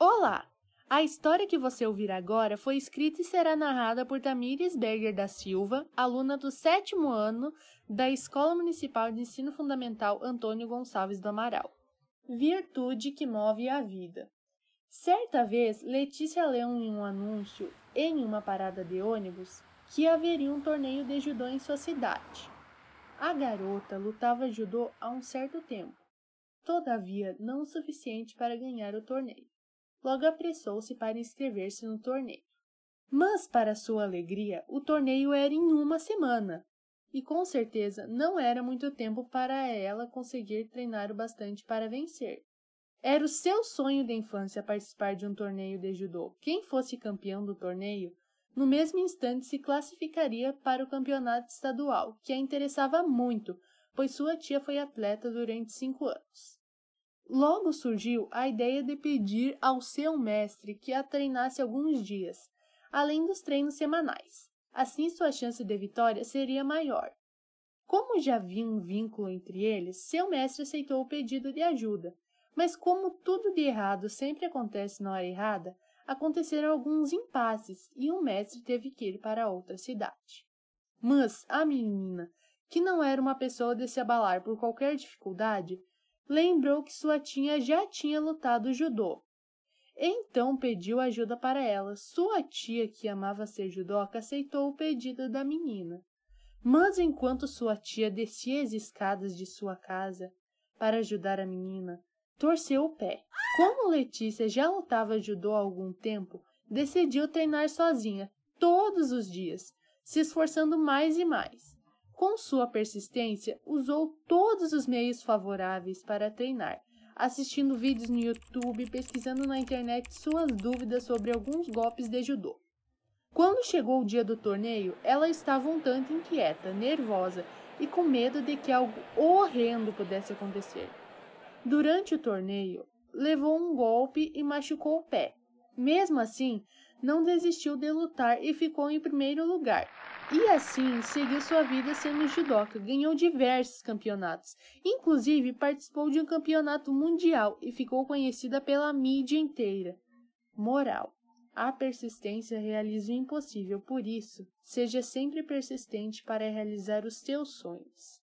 Olá! A história que você ouvirá agora foi escrita e será narrada por Tamires Berger da Silva, aluna do sétimo ano da Escola Municipal de Ensino Fundamental Antônio Gonçalves do Amaral. Virtude que move a vida. Certa vez, Letícia leu em um anúncio, em uma parada de ônibus, que haveria um torneio de judô em sua cidade. A garota lutava judô há um certo tempo, todavia não o suficiente para ganhar o torneio. Logo apressou-se para inscrever-se no torneio. Mas, para sua alegria, o torneio era em uma semana, e com certeza não era muito tempo para ela conseguir treinar o bastante para vencer. Era o seu sonho de infância participar de um torneio de judô. Quem fosse campeão do torneio, no mesmo instante se classificaria para o campeonato estadual, que a interessava muito, pois sua tia foi atleta durante cinco anos. Logo surgiu a ideia de pedir ao seu mestre que a treinasse alguns dias, além dos treinos semanais. Assim sua chance de vitória seria maior. Como já havia um vínculo entre eles, seu mestre aceitou o pedido de ajuda, mas como tudo de errado sempre acontece na hora errada, aconteceram alguns impasses e o mestre teve que ir para outra cidade. Mas a menina, que não era uma pessoa de se abalar por qualquer dificuldade, lembrou que sua tia já tinha lutado judô. Então pediu ajuda para ela. Sua tia, que amava ser judoca, aceitou o pedido da menina. Mas enquanto sua tia descia as escadas de sua casa para ajudar a menina, torceu o pé. Como Letícia já lutava judô há algum tempo, decidiu treinar sozinha todos os dias, se esforçando mais e mais. Com sua persistência, usou todos os meios favoráveis para treinar, assistindo vídeos no YouTube, pesquisando na internet suas dúvidas sobre alguns golpes de judô. Quando chegou o dia do torneio, ela estava um tanto inquieta, nervosa e com medo de que algo horrendo pudesse acontecer. Durante o torneio, levou um golpe e machucou o pé. Mesmo assim, não desistiu de lutar e ficou em primeiro lugar, e assim seguiu sua vida sendo judoca, ganhou diversos campeonatos, inclusive participou de um campeonato mundial e ficou conhecida pela mídia inteira. Moral: a persistência realiza o impossível, por isso, seja sempre persistente para realizar os seus sonhos.